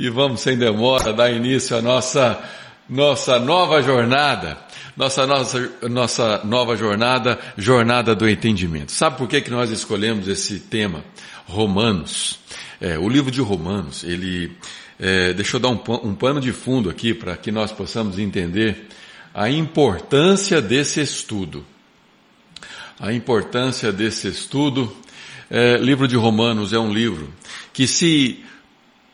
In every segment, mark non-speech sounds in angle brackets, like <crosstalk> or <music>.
e vamos sem demora dar início à nossa, nossa nova jornada. Nossa, nossa, nossa nova jornada, jornada do entendimento. Sabe por que, que nós escolhemos esse tema? Romanos. É, o livro de Romanos, ele, é, deixa eu dar um, um pano de fundo aqui para que nós possamos entender a importância desse estudo. A importância desse estudo. É, livro de Romanos é um livro que se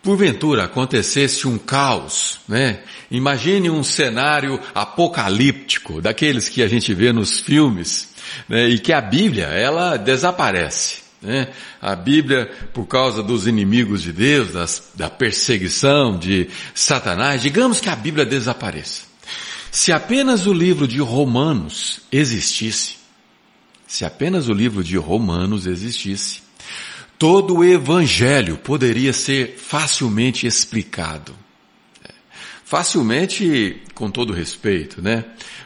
porventura acontecesse um caos, né? Imagine um cenário apocalíptico, daqueles que a gente vê nos filmes, né? e que a Bíblia, ela desaparece. Né? A Bíblia, por causa dos inimigos de Deus, das, da perseguição de Satanás, digamos que a Bíblia desapareça. Se apenas o livro de Romanos existisse, se apenas o livro de Romanos existisse, todo o evangelho poderia ser facilmente explicado. É, facilmente, com todo respeito, né?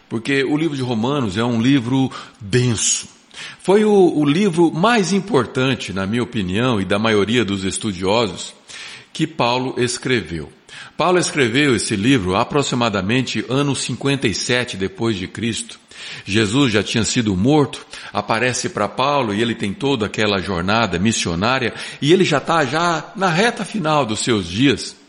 Porque o livro de Romanos é um livro denso. Foi o, o livro mais importante, na minha opinião, e da maioria dos estudiosos, que Paulo escreveu. Paulo escreveu esse livro aproximadamente ano 57 depois de Cristo. Jesus já tinha sido morto, aparece para Paulo e ele tem toda aquela jornada missionária e ele já está já na reta final dos seus dias.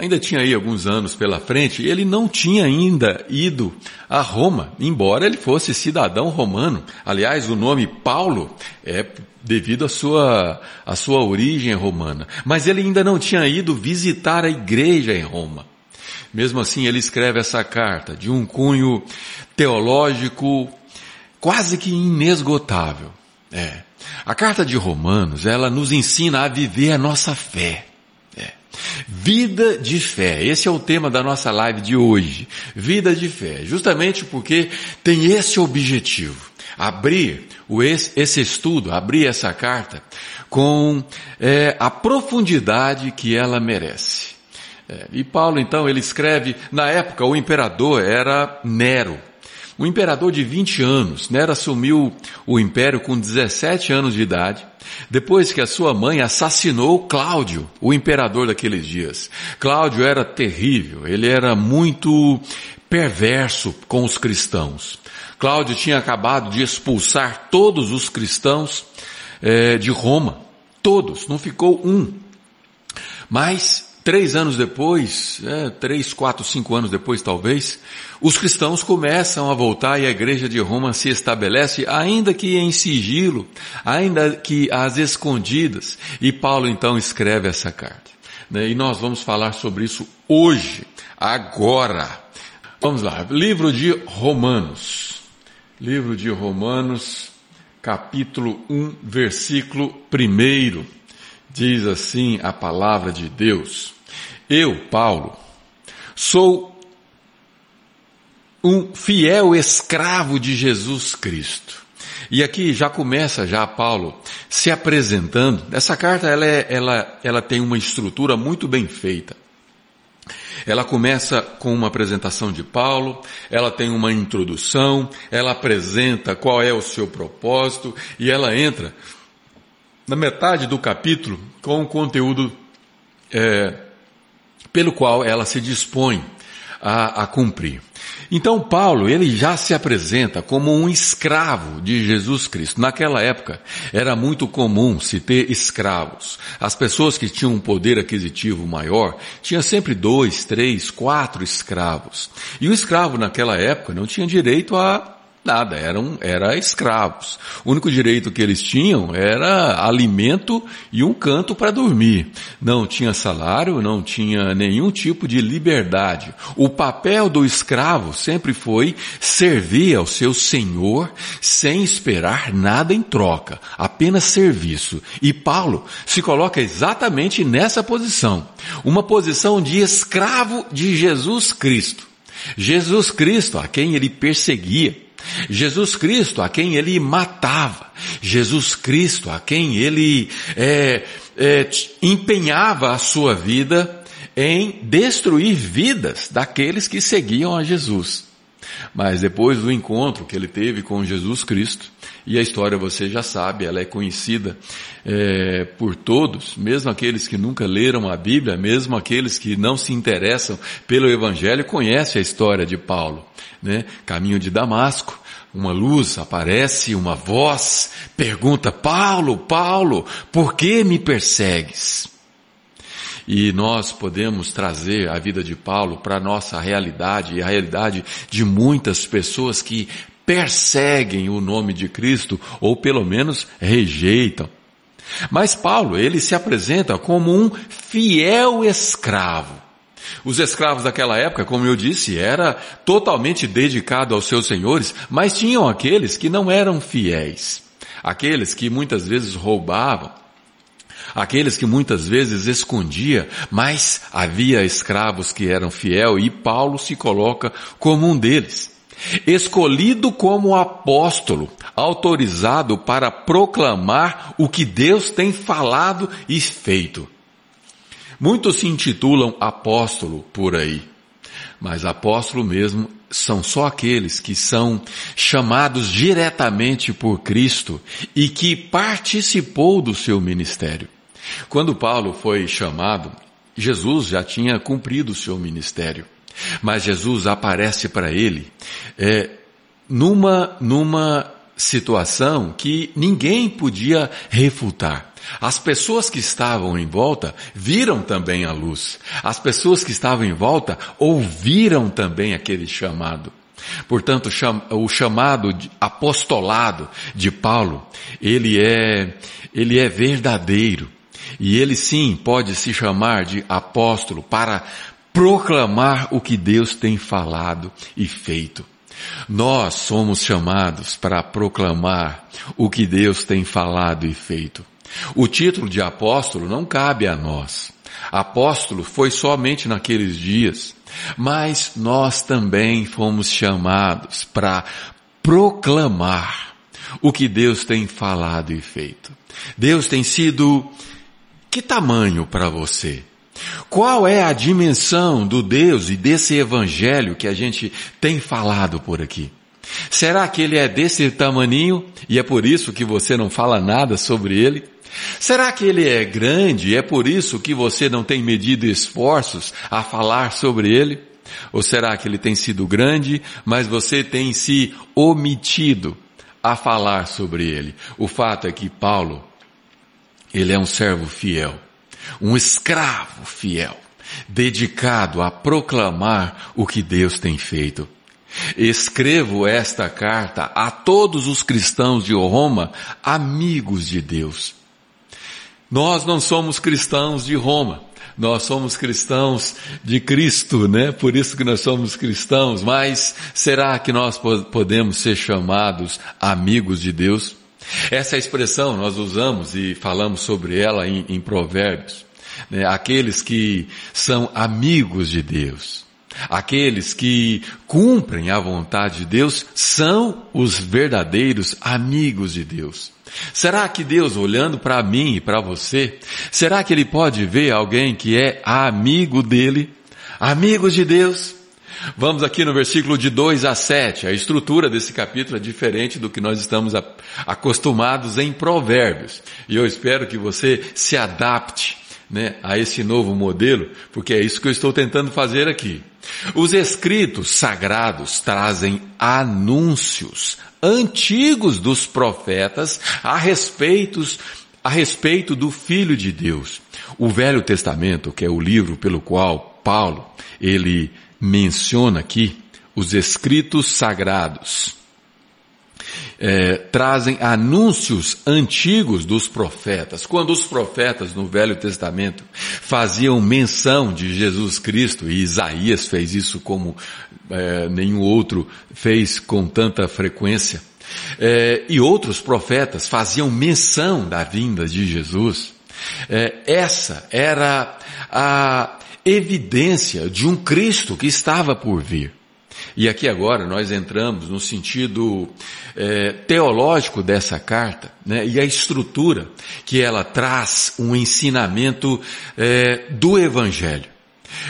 Ainda tinha aí alguns anos pela frente, ele não tinha ainda ido a Roma, embora ele fosse cidadão romano. Aliás, o nome Paulo é devido à sua, à sua origem romana. Mas ele ainda não tinha ido visitar a igreja em Roma. Mesmo assim, ele escreve essa carta de um cunho teológico quase que inesgotável. É. A carta de Romanos, ela nos ensina a viver a nossa fé. Vida de fé. Esse é o tema da nossa live de hoje. Vida de fé. Justamente porque tem esse objetivo. Abrir o, esse estudo, abrir essa carta com é, a profundidade que ela merece. É, e Paulo então ele escreve, na época o imperador era Nero. Um imperador de 20 anos. Nero assumiu o império com 17 anos de idade, depois que a sua mãe assassinou Cláudio, o imperador daqueles dias. Cláudio era terrível, ele era muito perverso com os cristãos. Cláudio tinha acabado de expulsar todos os cristãos é, de Roma. Todos, não ficou um. Mas Três anos depois, é, três, quatro, cinco anos depois talvez, os cristãos começam a voltar e a igreja de Roma se estabelece, ainda que em sigilo, ainda que às escondidas. E Paulo então escreve essa carta. Né? E nós vamos falar sobre isso hoje, agora. Vamos lá, livro de Romanos. Livro de Romanos, capítulo 1, versículo 1. Diz assim a palavra de Deus. Eu, Paulo, sou um fiel escravo de Jesus Cristo. E aqui já começa já Paulo se apresentando. Essa carta ela, é, ela, ela tem uma estrutura muito bem feita. Ela começa com uma apresentação de Paulo, ela tem uma introdução, ela apresenta qual é o seu propósito e ela entra na metade do capítulo com o conteúdo é, pelo qual ela se dispõe a, a cumprir. Então Paulo, ele já se apresenta como um escravo de Jesus Cristo. Naquela época era muito comum se ter escravos. As pessoas que tinham um poder aquisitivo maior tinham sempre dois, três, quatro escravos. E o escravo naquela época não tinha direito a Nada, eram era escravos. O único direito que eles tinham era alimento e um canto para dormir. Não tinha salário, não tinha nenhum tipo de liberdade. O papel do escravo sempre foi servir ao seu senhor sem esperar nada em troca, apenas serviço. E Paulo se coloca exatamente nessa posição, uma posição de escravo de Jesus Cristo. Jesus Cristo, a quem ele perseguia, Jesus Cristo, a quem ele matava, Jesus Cristo, a quem ele é, é, empenhava a sua vida em destruir vidas daqueles que seguiam a Jesus. Mas depois do encontro que ele teve com Jesus Cristo, e a história você já sabe, ela é conhecida é, por todos, mesmo aqueles que nunca leram a Bíblia, mesmo aqueles que não se interessam pelo Evangelho, conhecem a história de Paulo. Né? Caminho de Damasco, uma luz aparece, uma voz pergunta, Paulo, Paulo, por que me persegues? E nós podemos trazer a vida de Paulo para a nossa realidade e a realidade de muitas pessoas que perseguem o nome de Cristo ou pelo menos rejeitam. Mas Paulo, ele se apresenta como um fiel escravo. Os escravos daquela época, como eu disse, era totalmente dedicado aos seus senhores, mas tinham aqueles que não eram fiéis. Aqueles que muitas vezes roubavam, aqueles que muitas vezes escondia, mas havia escravos que eram fiel e Paulo se coloca como um deles. Escolhido como apóstolo, autorizado para proclamar o que Deus tem falado e feito. Muitos se intitulam apóstolo por aí, mas apóstolo mesmo são só aqueles que são chamados diretamente por Cristo e que participou do seu ministério. Quando Paulo foi chamado, Jesus já tinha cumprido o seu ministério, mas Jesus aparece para ele é, numa numa situação que ninguém podia refutar. As pessoas que estavam em volta viram também a luz. As pessoas que estavam em volta ouviram também aquele chamado. Portanto, o chamado apostolado de Paulo, ele é, ele é verdadeiro. E ele sim pode se chamar de apóstolo para proclamar o que Deus tem falado e feito. Nós somos chamados para proclamar o que Deus tem falado e feito. O título de apóstolo não cabe a nós. Apóstolo foi somente naqueles dias, mas nós também fomos chamados para proclamar o que Deus tem falado e feito. Deus tem sido que tamanho para você? Qual é a dimensão do Deus e desse evangelho que a gente tem falado por aqui? Será que ele é desse tamaninho e é por isso que você não fala nada sobre ele? Será que ele é grande e é por isso que você não tem medido esforços a falar sobre ele? Ou será que ele tem sido grande, mas você tem se omitido a falar sobre ele? O fato é que Paulo, ele é um servo fiel, um escravo fiel, dedicado a proclamar o que Deus tem feito. Escrevo esta carta a todos os cristãos de Roma, amigos de Deus. Nós não somos cristãos de Roma. Nós somos cristãos de Cristo, né? Por isso que nós somos cristãos. Mas será que nós podemos ser chamados amigos de Deus? Essa expressão nós usamos e falamos sobre ela em, em Provérbios. Né? Aqueles que são amigos de Deus. Aqueles que cumprem a vontade de Deus são os verdadeiros amigos de Deus. Será que Deus, olhando para mim e para você, será que Ele pode ver alguém que é amigo dele? Amigos de Deus? Vamos aqui no versículo de 2 a 7. A estrutura desse capítulo é diferente do que nós estamos acostumados em Provérbios. E eu espero que você se adapte né, a esse novo modelo, porque é isso que eu estou tentando fazer aqui. Os escritos sagrados trazem anúncios antigos dos profetas a respeito, a respeito do Filho de Deus. O Velho Testamento, que é o livro pelo qual Paulo, ele menciona aqui os escritos sagrados, é, trazem anúncios antigos dos profetas. Quando os profetas no Velho Testamento faziam menção de Jesus Cristo, e Isaías fez isso como é, nenhum outro fez com tanta frequência, é, e outros profetas faziam menção da vinda de Jesus, é, essa era a evidência de um Cristo que estava por vir. E aqui agora nós entramos no sentido é, teológico dessa carta, né, e a estrutura que ela traz um ensinamento é, do Evangelho.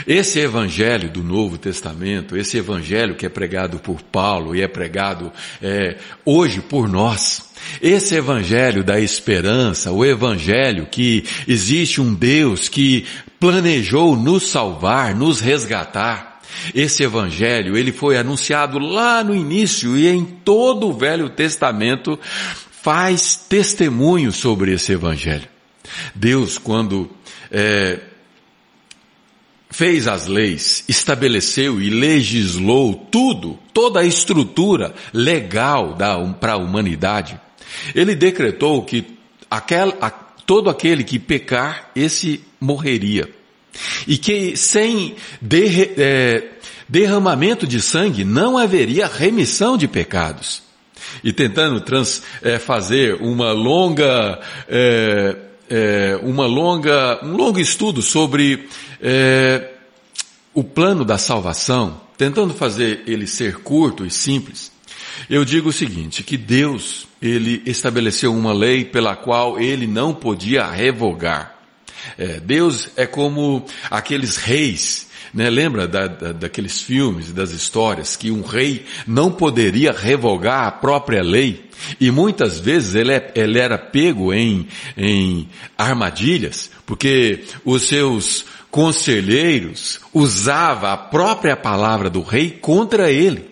Esse evangelho do Novo Testamento, esse evangelho que é pregado por Paulo e é pregado é, hoje por nós, esse evangelho da esperança, o evangelho que existe um Deus que planejou nos salvar, nos resgatar, esse evangelho, ele foi anunciado lá no início e em todo o Velho Testamento faz testemunho sobre esse evangelho. Deus, quando é, fez as leis, estabeleceu e legislou tudo, toda a estrutura legal para a humanidade, ele decretou que aquel, a, todo aquele que pecar, esse morreria. E que sem é, derramamento de sangue não haveria remissão de pecados. E tentando trans, é, fazer uma longa, é, é uma longa, um longo estudo sobre é, o plano da salvação, tentando fazer ele ser curto e simples, eu digo o seguinte, que Deus, ele estabeleceu uma lei pela qual ele não podia revogar. É, Deus é como aqueles reis, né? Lembra da, da, daqueles filmes, das histórias, que um rei não poderia revogar a própria lei e muitas vezes ele, é, ele era pego em, em armadilhas, porque os seus conselheiros usava a própria palavra do rei contra ele.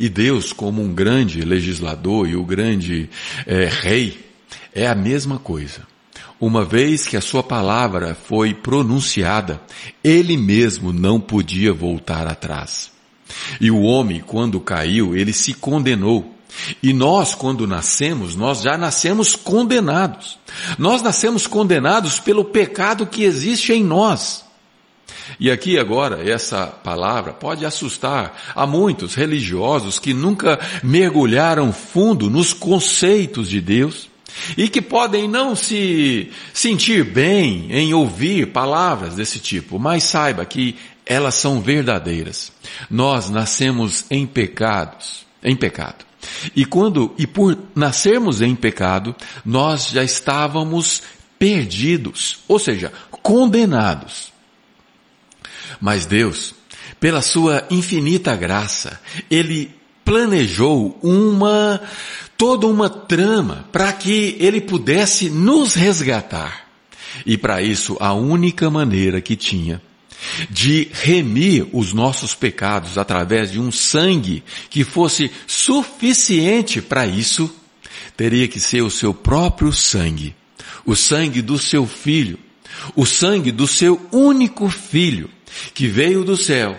E Deus, como um grande legislador e o grande é, rei, é a mesma coisa. Uma vez que a sua palavra foi pronunciada, ele mesmo não podia voltar atrás. E o homem, quando caiu, ele se condenou. E nós, quando nascemos, nós já nascemos condenados. Nós nascemos condenados pelo pecado que existe em nós. E aqui agora, essa palavra pode assustar a muitos religiosos que nunca mergulharam fundo nos conceitos de Deus e que podem não se sentir bem em ouvir palavras desse tipo, mas saiba que elas são verdadeiras. Nós nascemos em pecados, em pecado. E quando, e por nascermos em pecado, nós já estávamos perdidos, ou seja, condenados. Mas Deus, pela sua infinita graça, Ele planejou uma toda uma trama para que ele pudesse nos resgatar. E para isso, a única maneira que tinha de remir os nossos pecados através de um sangue que fosse suficiente para isso, teria que ser o seu próprio sangue, o sangue do seu filho, o sangue do seu único filho, que veio do céu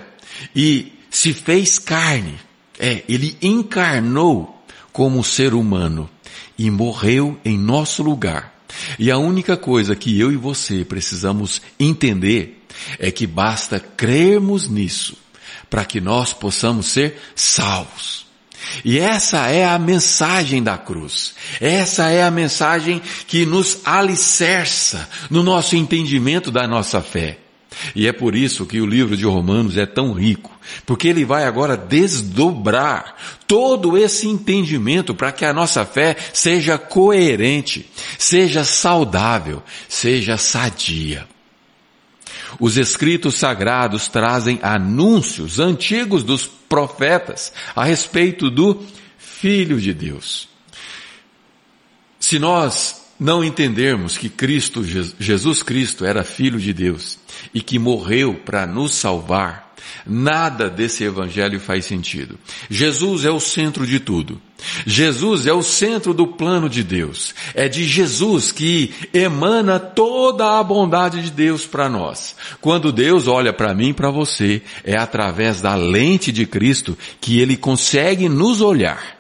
e se fez carne. É, ele encarnou como ser humano e morreu em nosso lugar. E a única coisa que eu e você precisamos entender é que basta crermos nisso para que nós possamos ser salvos. E essa é a mensagem da cruz. Essa é a mensagem que nos alicerça no nosso entendimento da nossa fé. E é por isso que o livro de Romanos é tão rico, porque ele vai agora desdobrar todo esse entendimento para que a nossa fé seja coerente, seja saudável, seja sadia. Os escritos sagrados trazem anúncios antigos dos profetas a respeito do Filho de Deus. Se nós não entendermos que Cristo, Jesus Cristo era Filho de Deus e que morreu para nos salvar, nada desse evangelho faz sentido. Jesus é o centro de tudo. Jesus é o centro do plano de Deus. É de Jesus que emana toda a bondade de Deus para nós. Quando Deus olha para mim e para você, é através da lente de Cristo que ele consegue nos olhar.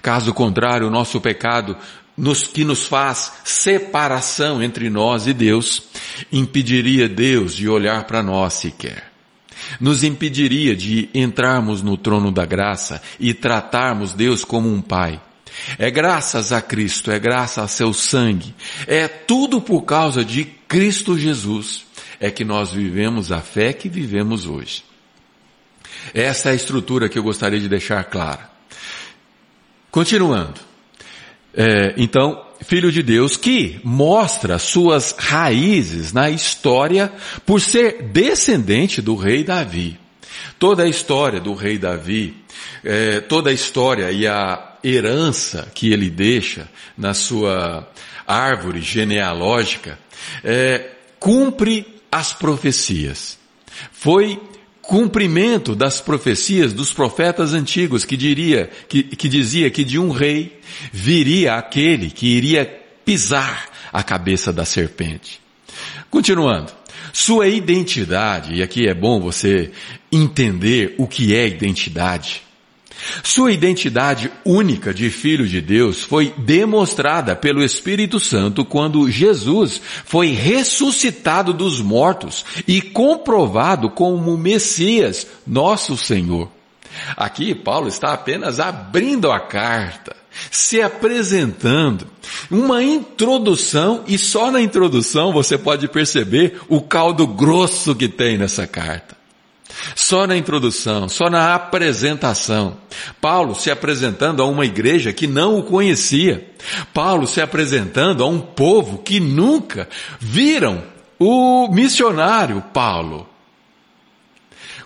Caso contrário, o nosso pecado nos, que nos faz separação entre nós e Deus, impediria Deus de olhar para nós sequer. Nos impediria de entrarmos no trono da graça e tratarmos Deus como um Pai. É graças a Cristo, é graças a seu sangue, é tudo por causa de Cristo Jesus, é que nós vivemos a fé que vivemos hoje. Essa é a estrutura que eu gostaria de deixar clara. Continuando. É, então, filho de Deus que mostra suas raízes na história por ser descendente do rei Davi. Toda a história do rei Davi, é, toda a história e a herança que ele deixa na sua árvore genealógica, é, cumpre as profecias. Foi cumprimento das profecias dos profetas antigos que diria, que, que dizia que de um rei viria aquele que iria pisar a cabeça da serpente. Continuando. Sua identidade, e aqui é bom você entender o que é identidade. Sua identidade única de filho de Deus foi demonstrada pelo Espírito Santo quando Jesus foi ressuscitado dos mortos e comprovado como Messias, nosso Senhor. Aqui Paulo está apenas abrindo a carta, se apresentando, uma introdução e só na introdução você pode perceber o caldo grosso que tem nessa carta. Só na introdução, só na apresentação. Paulo se apresentando a uma igreja que não o conhecia. Paulo se apresentando a um povo que nunca viram o missionário Paulo.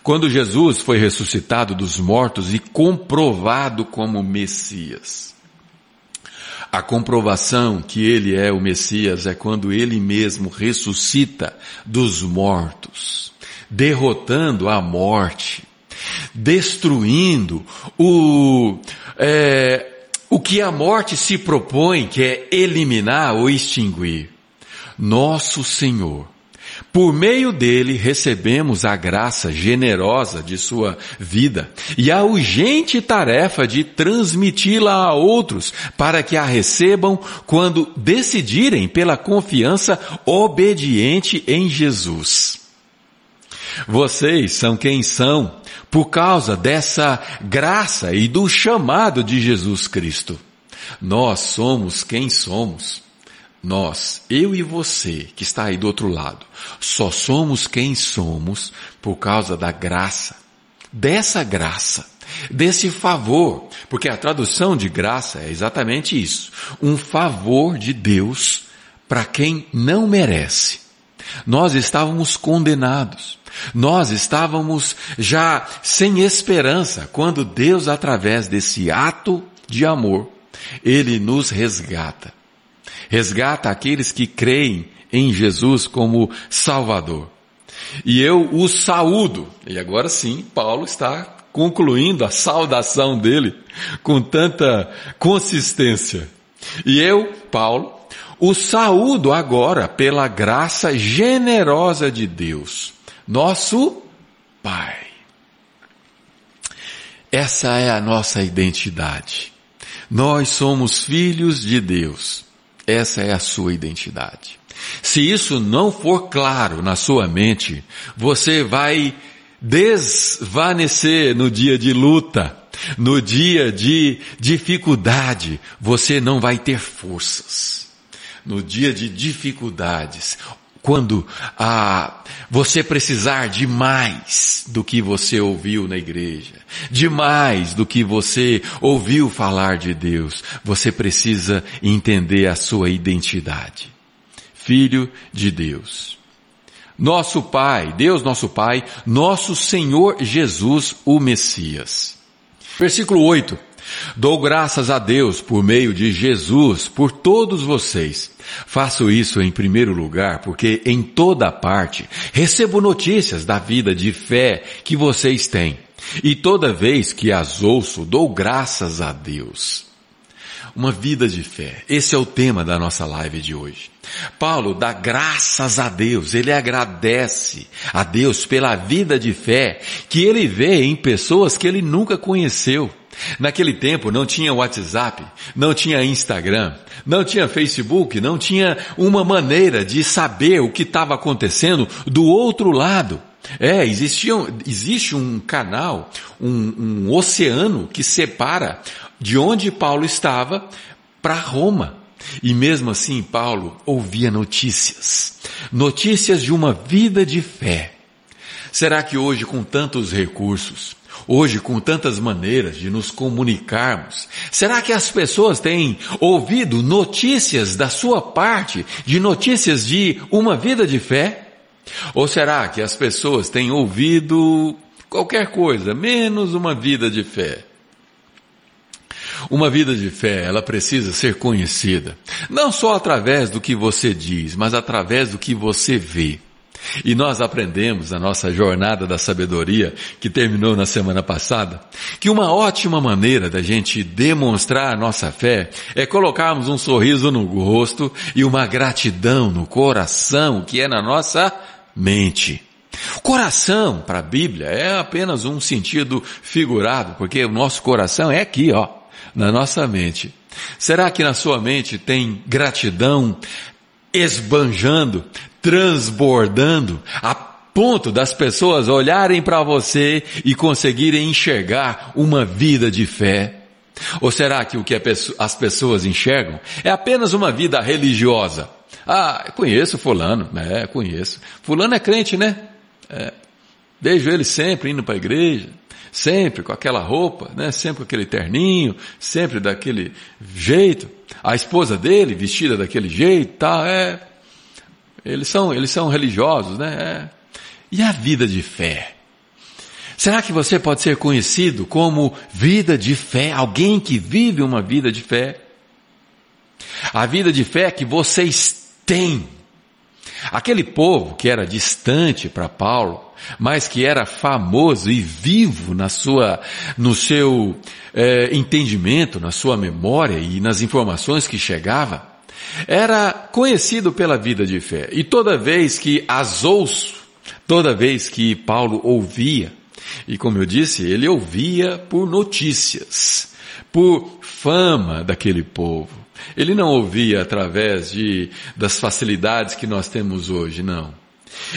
Quando Jesus foi ressuscitado dos mortos e comprovado como Messias. A comprovação que ele é o Messias é quando ele mesmo ressuscita dos mortos derrotando a morte, destruindo o, é, o que a morte se propõe, que é eliminar ou extinguir. Nosso Senhor. Por meio dele recebemos a graça generosa de sua vida e a urgente tarefa de transmiti-la a outros para que a recebam quando decidirem pela confiança obediente em Jesus. Vocês são quem são por causa dessa graça e do chamado de Jesus Cristo. Nós somos quem somos. Nós, eu e você, que está aí do outro lado, só somos quem somos por causa da graça. Dessa graça, desse favor, porque a tradução de graça é exatamente isso. Um favor de Deus para quem não merece. Nós estávamos condenados. Nós estávamos já sem esperança quando Deus, através desse ato de amor, Ele nos resgata. Resgata aqueles que creem em Jesus como Salvador. E eu o saúdo. E agora sim, Paulo está concluindo a saudação dele com tanta consistência. E eu, Paulo, o saúdo agora pela graça generosa de Deus nosso Pai. Essa é a nossa identidade. Nós somos filhos de Deus. Essa é a sua identidade. Se isso não for claro na sua mente, você vai desvanecer no dia de luta, no dia de dificuldade, você não vai ter forças. No dia de dificuldades, quando ah, você precisar de mais do que você ouviu na igreja, de mais do que você ouviu falar de Deus, você precisa entender a sua identidade. Filho de Deus. Nosso Pai, Deus nosso Pai, nosso Senhor Jesus, o Messias. Versículo 8. Dou graças a Deus por meio de Jesus por todos vocês. Faço isso em primeiro lugar porque em toda parte recebo notícias da vida de fé que vocês têm. E toda vez que as ouço, dou graças a Deus. Uma vida de fé. Esse é o tema da nossa live de hoje. Paulo dá graças a Deus, ele agradece a Deus pela vida de fé que ele vê em pessoas que ele nunca conheceu. Naquele tempo não tinha WhatsApp, não tinha Instagram, não tinha Facebook, não tinha uma maneira de saber o que estava acontecendo do outro lado. É, existia, existe um canal, um, um oceano que separa de onde Paulo estava para Roma. E mesmo assim, Paulo ouvia notícias, notícias de uma vida de fé. Será que hoje, com tantos recursos, Hoje, com tantas maneiras de nos comunicarmos, será que as pessoas têm ouvido notícias da sua parte, de notícias de uma vida de fé? Ou será que as pessoas têm ouvido qualquer coisa, menos uma vida de fé? Uma vida de fé, ela precisa ser conhecida, não só através do que você diz, mas através do que você vê. E nós aprendemos na nossa jornada da sabedoria, que terminou na semana passada, que uma ótima maneira da gente demonstrar a nossa fé é colocarmos um sorriso no rosto e uma gratidão no coração, que é na nossa mente. Coração, para a Bíblia, é apenas um sentido figurado, porque o nosso coração é aqui, ó, na nossa mente. Será que na sua mente tem gratidão esbanjando, transbordando, a ponto das pessoas olharem para você e conseguirem enxergar uma vida de fé? Ou será que o que as pessoas enxergam é apenas uma vida religiosa? Ah, conheço fulano, é, conheço. Fulano é crente, né? É. Vejo ele sempre indo para a igreja, sempre com aquela roupa, né? Sempre com aquele terninho, sempre daquele jeito. A esposa dele vestida daquele jeito, tá? É. Eles são, eles são religiosos, né? É. E a vida de fé? Será que você pode ser conhecido como vida de fé, alguém que vive uma vida de fé? A vida de fé que vocês têm. Aquele povo que era distante para Paulo, mas que era famoso e vivo na sua, no seu é, entendimento, na sua memória e nas informações que chegava, era conhecido pela vida de fé. E toda vez que as ouço, toda vez que Paulo ouvia, e como eu disse, ele ouvia por notícias, por fama daquele povo. Ele não ouvia através de, das facilidades que nós temos hoje, não.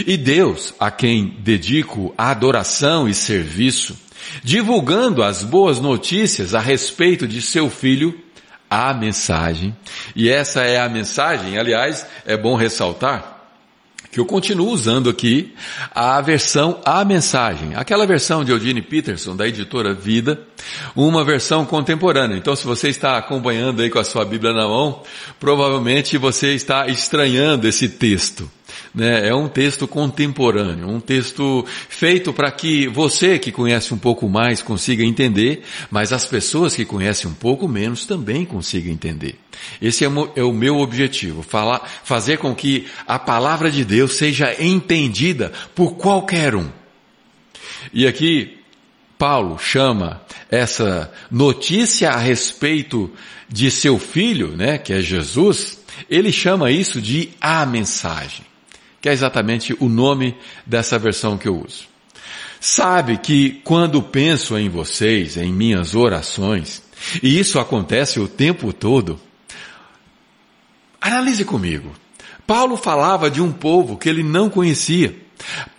E Deus, a quem dedico a adoração e serviço, divulgando as boas notícias a respeito de seu filho, a mensagem. E essa é a mensagem, aliás, é bom ressaltar que eu continuo usando aqui a versão A Mensagem, aquela versão de Eugene Peterson, da editora Vida, uma versão contemporânea. Então, se você está acompanhando aí com a sua Bíblia na mão, provavelmente você está estranhando esse texto. Né? É um texto contemporâneo, um texto feito para que você que conhece um pouco mais consiga entender, mas as pessoas que conhecem um pouco menos também consigam entender. Esse é, é o meu objetivo, falar, fazer com que a palavra de Deus seja entendida por qualquer um. E aqui, Paulo chama essa notícia a respeito de seu filho, né, que é Jesus, ele chama isso de a mensagem que é exatamente o nome dessa versão que eu uso. Sabe que quando penso em vocês, em minhas orações, e isso acontece o tempo todo, analise comigo. Paulo falava de um povo que ele não conhecia.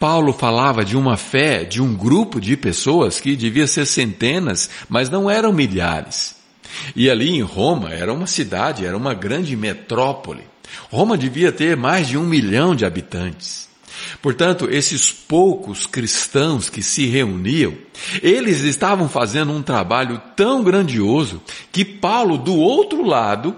Paulo falava de uma fé, de um grupo de pessoas que devia ser centenas, mas não eram milhares. E ali em Roma era uma cidade, era uma grande metrópole. Roma devia ter mais de um milhão de habitantes. Portanto, esses poucos cristãos que se reuniam, eles estavam fazendo um trabalho tão grandioso que Paulo, do outro lado,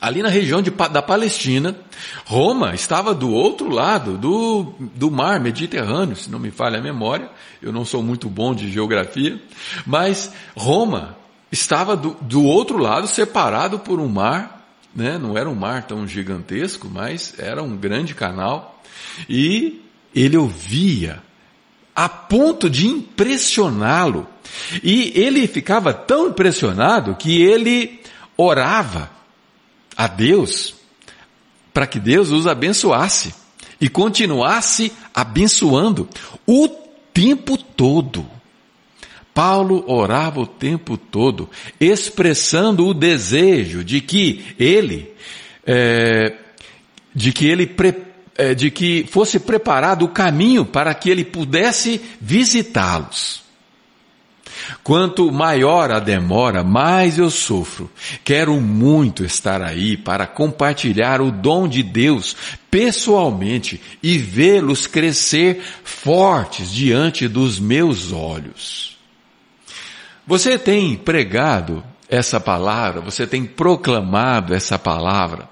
ali na região de, da Palestina, Roma estava do outro lado do, do mar Mediterrâneo, se não me falha a memória, eu não sou muito bom de geografia, mas Roma estava do, do outro lado, separado por um mar né? Não era um mar tão gigantesco, mas era um grande canal. E ele ouvia a ponto de impressioná-lo. E ele ficava tão impressionado que ele orava a Deus para que Deus os abençoasse e continuasse abençoando o tempo todo. Paulo orava o tempo todo, expressando o desejo de que ele, é, de que ele é, de que fosse preparado o caminho para que ele pudesse visitá-los. Quanto maior a demora, mais eu sofro. Quero muito estar aí para compartilhar o dom de Deus pessoalmente e vê-los crescer fortes diante dos meus olhos. Você tem pregado essa palavra? Você tem proclamado essa palavra?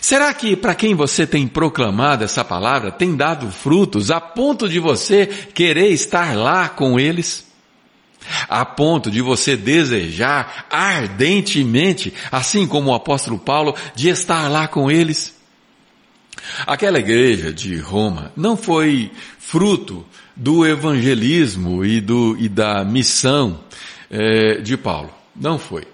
Será que para quem você tem proclamado essa palavra tem dado frutos a ponto de você querer estar lá com eles? A ponto de você desejar ardentemente, assim como o apóstolo Paulo, de estar lá com eles? Aquela igreja de Roma não foi fruto do evangelismo e, do, e da missão é, de Paulo. Não foi.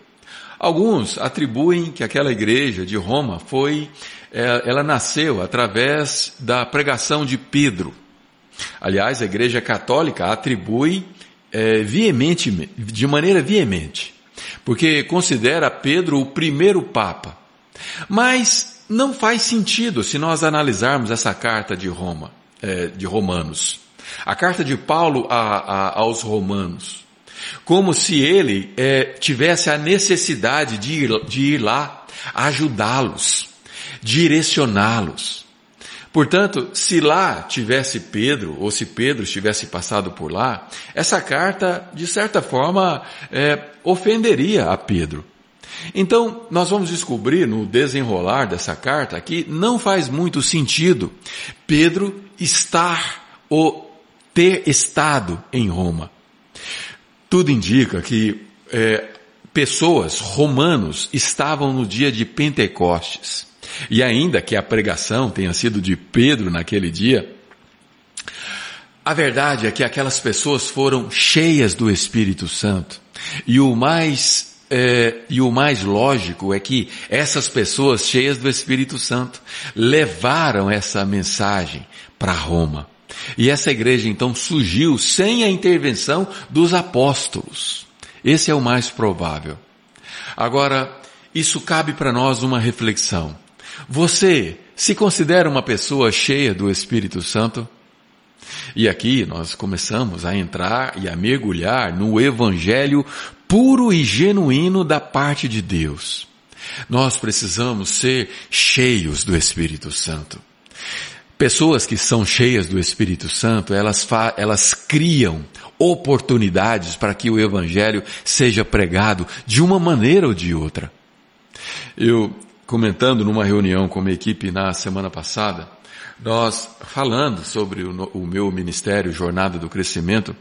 Alguns atribuem que aquela igreja de Roma foi, é, ela nasceu através da pregação de Pedro. Aliás, a igreja católica atribui é, veemente, de maneira veemente, porque considera Pedro o primeiro papa. Mas não faz sentido se nós analisarmos essa carta de Roma, é, de Romanos. A carta de Paulo a, a, aos Romanos. Como se ele é, tivesse a necessidade de ir, de ir lá ajudá-los, direcioná-los. Portanto, se lá tivesse Pedro, ou se Pedro estivesse passado por lá, essa carta, de certa forma, é, ofenderia a Pedro. Então, nós vamos descobrir no desenrolar dessa carta que não faz muito sentido Pedro estar ou ter estado em Roma. Tudo indica que é, pessoas, romanos, estavam no dia de Pentecostes. E ainda que a pregação tenha sido de Pedro naquele dia, a verdade é que aquelas pessoas foram cheias do Espírito Santo. E o mais é, e o mais lógico é que essas pessoas cheias do Espírito Santo levaram essa mensagem para Roma. E essa igreja então surgiu sem a intervenção dos apóstolos. Esse é o mais provável. Agora, isso cabe para nós uma reflexão. Você se considera uma pessoa cheia do Espírito Santo? E aqui nós começamos a entrar e a mergulhar no Evangelho puro e genuíno da parte de Deus. Nós precisamos ser cheios do Espírito Santo. Pessoas que são cheias do Espírito Santo, elas, elas criam oportunidades para que o Evangelho seja pregado de uma maneira ou de outra. Eu, comentando numa reunião com uma equipe na semana passada, nós falando sobre o, o meu ministério Jornada do Crescimento,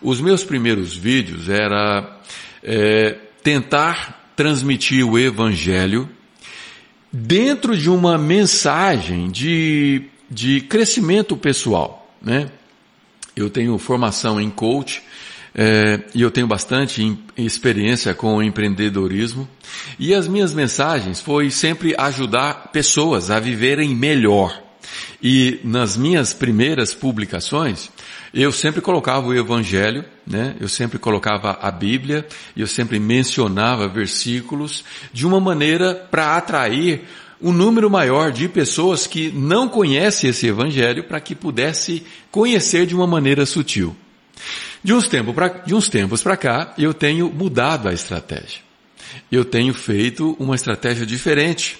os meus primeiros vídeos era é, tentar transmitir o Evangelho dentro de uma mensagem de, de crescimento pessoal, né? Eu tenho formação em coach, é, e eu tenho bastante experiência com empreendedorismo. E as minhas mensagens foi sempre ajudar pessoas a viverem melhor. E nas minhas primeiras publicações, eu sempre colocava o Evangelho, né? Eu sempre colocava a Bíblia, eu sempre mencionava versículos de uma maneira para atrair um número maior de pessoas que não conhecem esse Evangelho para que pudesse conhecer de uma maneira sutil. De uns, tempo pra, de uns tempos para cá, eu tenho mudado a estratégia. Eu tenho feito uma estratégia diferente,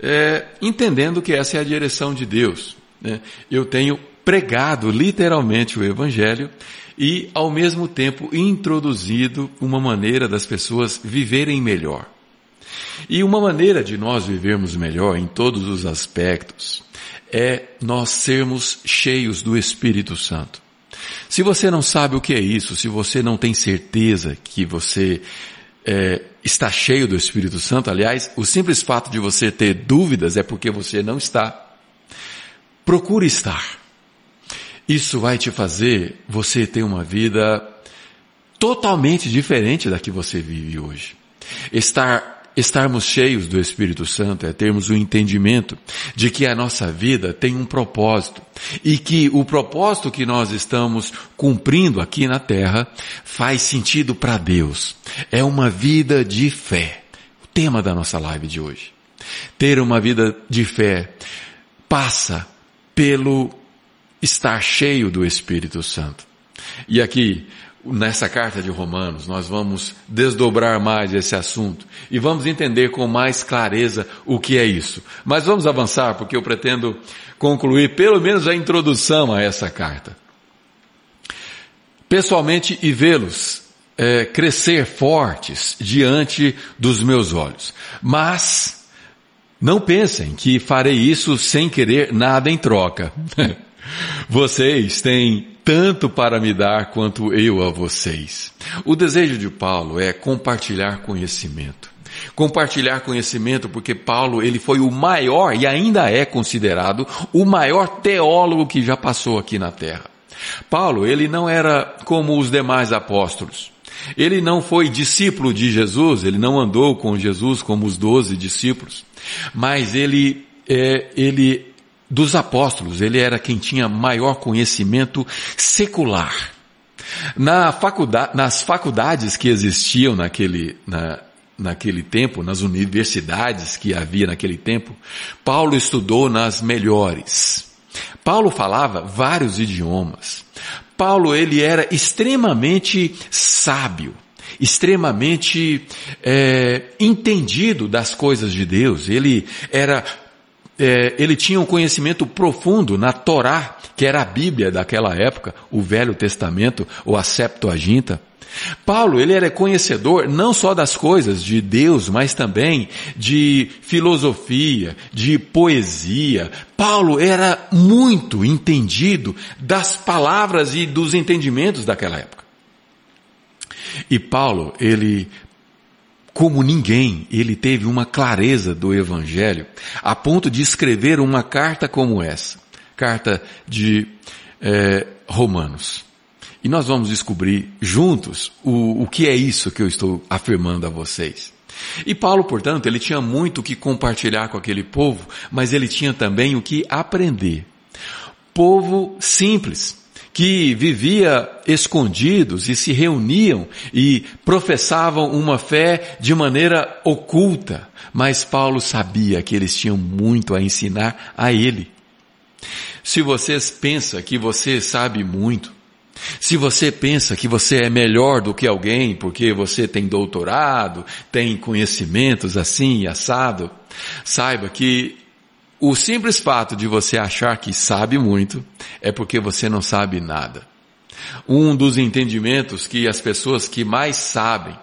é, entendendo que essa é a direção de Deus. Né? Eu tenho pregado literalmente o Evangelho e, ao mesmo tempo, introduzido uma maneira das pessoas viverem melhor. E uma maneira de nós vivermos melhor em todos os aspectos é nós sermos cheios do Espírito Santo. Se você não sabe o que é isso, se você não tem certeza que você é, está cheio do Espírito Santo, aliás, o simples fato de você ter dúvidas é porque você não está. Procure estar. Isso vai te fazer você ter uma vida totalmente diferente da que você vive hoje. Estar Estarmos cheios do Espírito Santo é termos o entendimento de que a nossa vida tem um propósito e que o propósito que nós estamos cumprindo aqui na terra faz sentido para Deus. É uma vida de fé. O tema da nossa live de hoje. Ter uma vida de fé passa pelo estar cheio do Espírito Santo. E aqui nessa carta de Romanos, nós vamos desdobrar mais esse assunto e vamos entender com mais clareza o que é isso. Mas vamos avançar porque eu pretendo concluir pelo menos a introdução a essa carta. Pessoalmente e vê-los é, crescer fortes diante dos meus olhos. Mas não pensem que farei isso sem querer nada em troca. <laughs> vocês têm tanto para me dar quanto eu a vocês. O desejo de Paulo é compartilhar conhecimento. Compartilhar conhecimento porque Paulo, ele foi o maior e ainda é considerado o maior teólogo que já passou aqui na terra. Paulo, ele não era como os demais apóstolos. Ele não foi discípulo de Jesus, ele não andou com Jesus como os doze discípulos, mas ele, é, ele, dos apóstolos, ele era quem tinha maior conhecimento secular. Na faculdade, nas faculdades que existiam naquele, na, naquele tempo, nas universidades que havia naquele tempo, Paulo estudou nas melhores. Paulo falava vários idiomas. Paulo ele era extremamente sábio, extremamente é, entendido das coisas de Deus. Ele era é, ele tinha um conhecimento profundo na Torá, que era a Bíblia daquela época, o Velho Testamento ou a Septuaginta. Paulo, ele era conhecedor não só das coisas de Deus, mas também de filosofia, de poesia. Paulo era muito entendido das palavras e dos entendimentos daquela época. E Paulo, ele, como ninguém, ele teve uma clareza do evangelho a ponto de escrever uma carta como essa, carta de é, Romanos. E nós vamos descobrir juntos o, o que é isso que eu estou afirmando a vocês. E Paulo, portanto, ele tinha muito o que compartilhar com aquele povo, mas ele tinha também o que aprender. Povo simples, que vivia escondidos e se reuniam e professavam uma fé de maneira oculta, mas Paulo sabia que eles tinham muito a ensinar a ele. Se vocês pensam que você sabe muito, se você pensa que você é melhor do que alguém porque você tem doutorado, tem conhecimentos assim e assado, saiba que o simples fato de você achar que sabe muito é porque você não sabe nada. Um dos entendimentos que as pessoas que mais sabem,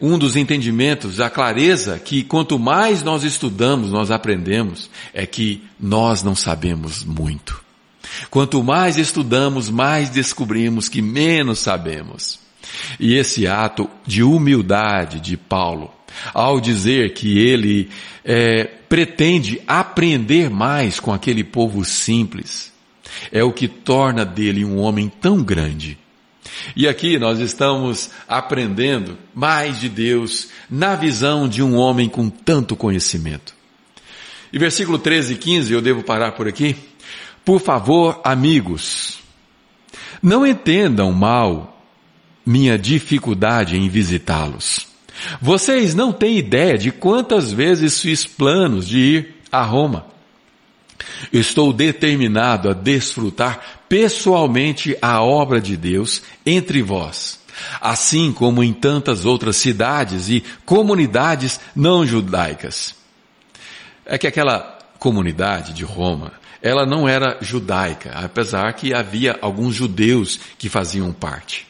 um dos entendimentos, a clareza que quanto mais nós estudamos, nós aprendemos, é que nós não sabemos muito. Quanto mais estudamos, mais descobrimos que menos sabemos. E esse ato de humildade de Paulo, ao dizer que ele é, pretende aprender mais com aquele povo simples, é o que torna dele um homem tão grande. E aqui nós estamos aprendendo mais de Deus na visão de um homem com tanto conhecimento. E versículo 13 e 15, eu devo parar por aqui. Por favor, amigos, não entendam mal minha dificuldade em visitá-los. Vocês não têm ideia de quantas vezes fiz planos de ir a Roma. Estou determinado a desfrutar pessoalmente a obra de Deus entre vós, assim como em tantas outras cidades e comunidades não judaicas. É que aquela comunidade de Roma ela não era judaica, apesar que havia alguns judeus que faziam parte.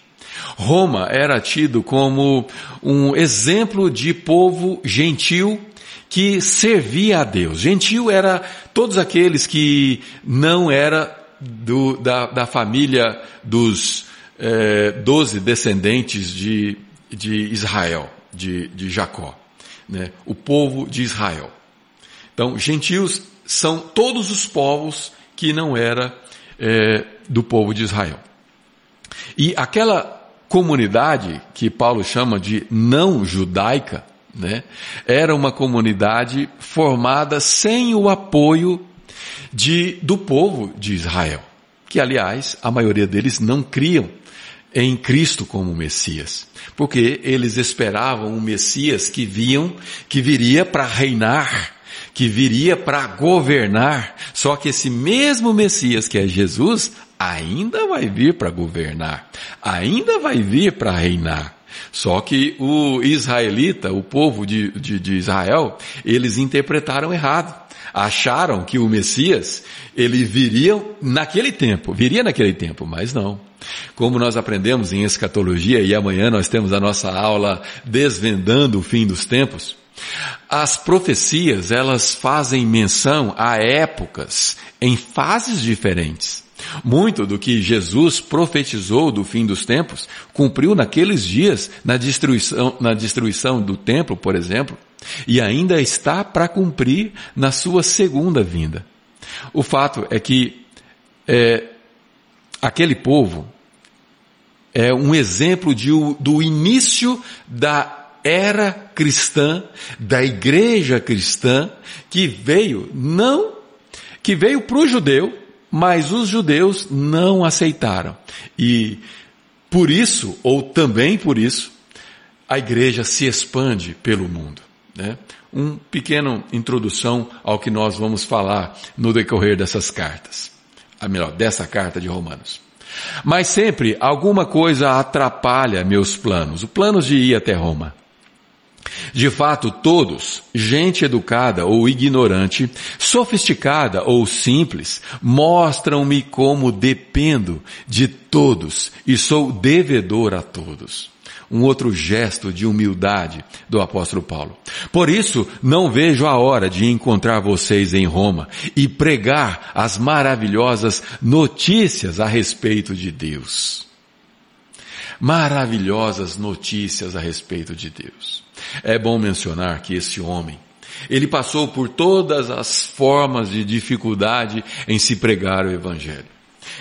Roma era tido como um exemplo de povo gentil que servia a Deus. Gentil era todos aqueles que não era do, da, da família dos eh, doze descendentes de, de Israel, de, de Jacó, né? o povo de Israel. Então, gentios são todos os povos que não era é, do povo de Israel. E aquela comunidade que Paulo chama de não judaica, né, era uma comunidade formada sem o apoio de, do povo de Israel, que aliás a maioria deles não criam em Cristo como Messias, porque eles esperavam um Messias que viam, que viria para reinar que viria para governar, só que esse mesmo Messias que é Jesus ainda vai vir para governar, ainda vai vir para reinar. Só que o israelita, o povo de, de, de Israel, eles interpretaram errado acharam que o Messias, ele viria naquele tempo, viria naquele tempo, mas não. como nós aprendemos em escatologia e amanhã nós temos a nossa aula desvendando o fim dos tempos, as profecias, elas fazem menção a épocas em fases diferentes. Muito do que Jesus profetizou do fim dos tempos cumpriu naqueles dias na destruição, na destruição do templo, por exemplo, e ainda está para cumprir na sua segunda vinda. O fato é que é, aquele povo é um exemplo de, do início da era cristã, da igreja cristã, que veio, não, que veio para o judeu, mas os judeus não aceitaram. E por isso, ou também por isso, a igreja se expande pelo mundo. Né? Um pequeno introdução ao que nós vamos falar no decorrer dessas cartas. A melhor, dessa carta de Romanos. Mas sempre alguma coisa atrapalha meus planos, os planos de ir até Roma. De fato, todos, gente educada ou ignorante, sofisticada ou simples, mostram-me como dependo de todos e sou devedor a todos. Um outro gesto de humildade do apóstolo Paulo. Por isso, não vejo a hora de encontrar vocês em Roma e pregar as maravilhosas notícias a respeito de Deus. Maravilhosas notícias a respeito de Deus. É bom mencionar que esse homem, ele passou por todas as formas de dificuldade em se pregar o Evangelho.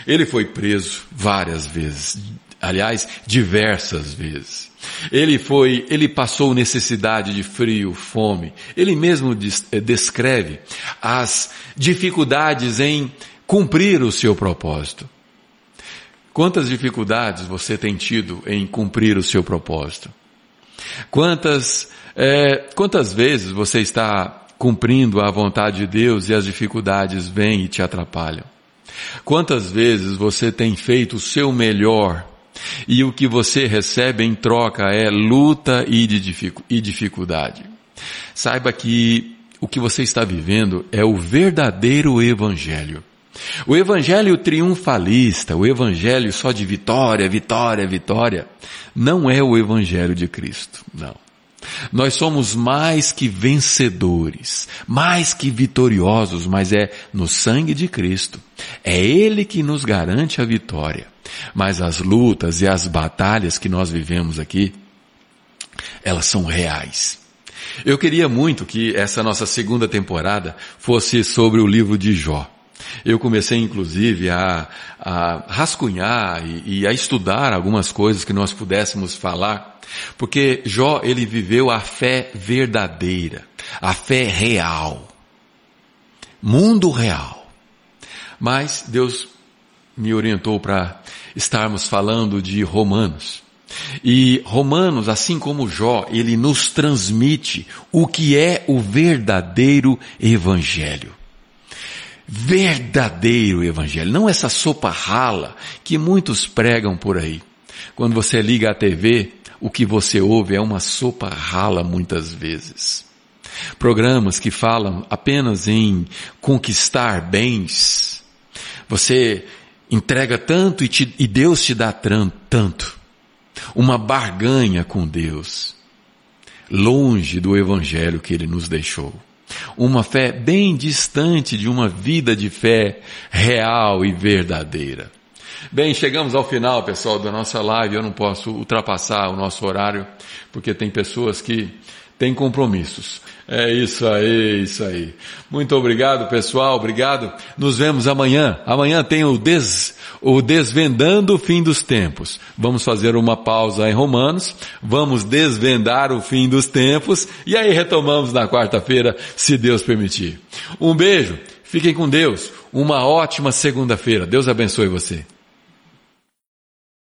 Ele foi preso várias vezes, aliás, diversas vezes. Ele foi, ele passou necessidade de frio, fome. Ele mesmo eh, descreve as dificuldades em cumprir o seu propósito. Quantas dificuldades você tem tido em cumprir o seu propósito? Quantas, é, quantas vezes você está cumprindo a vontade de Deus e as dificuldades vêm e te atrapalham? Quantas vezes você tem feito o seu melhor e o que você recebe em troca é luta e, e dificuldade? Saiba que o que você está vivendo é o verdadeiro evangelho. O evangelho triunfalista, o evangelho só de vitória, vitória, vitória, não é o evangelho de Cristo, não. Nós somos mais que vencedores, mais que vitoriosos, mas é no sangue de Cristo. É Ele que nos garante a vitória. Mas as lutas e as batalhas que nós vivemos aqui, elas são reais. Eu queria muito que essa nossa segunda temporada fosse sobre o livro de Jó. Eu comecei, inclusive, a, a rascunhar e, e, a estudar algumas coisas que nós pudéssemos falar, porque Jó, ele viveu a fé verdadeira, a fé real, mundo real. Mas Deus me orientou para estarmos falando de Romanos. E Romanos, assim como Jó, ele nos transmite o que é o verdadeiro evangelho verdadeiro evangelho, não essa sopa rala que muitos pregam por aí. Quando você liga a TV, o que você ouve é uma sopa rala muitas vezes. Programas que falam apenas em conquistar bens. Você entrega tanto e, te, e Deus te dá tanto. Uma barganha com Deus. Longe do evangelho que Ele nos deixou. Uma fé bem distante de uma vida de fé real e verdadeira. Bem, chegamos ao final, pessoal, da nossa live. Eu não posso ultrapassar o nosso horário, porque tem pessoas que têm compromissos. É isso aí, isso aí. Muito obrigado, pessoal. Obrigado. Nos vemos amanhã. Amanhã tem o, des, o Desvendando o Fim dos Tempos. Vamos fazer uma pausa em Romanos. Vamos desvendar o fim dos tempos. E aí retomamos na quarta-feira, se Deus permitir. Um beijo. Fiquem com Deus. Uma ótima segunda-feira. Deus abençoe você.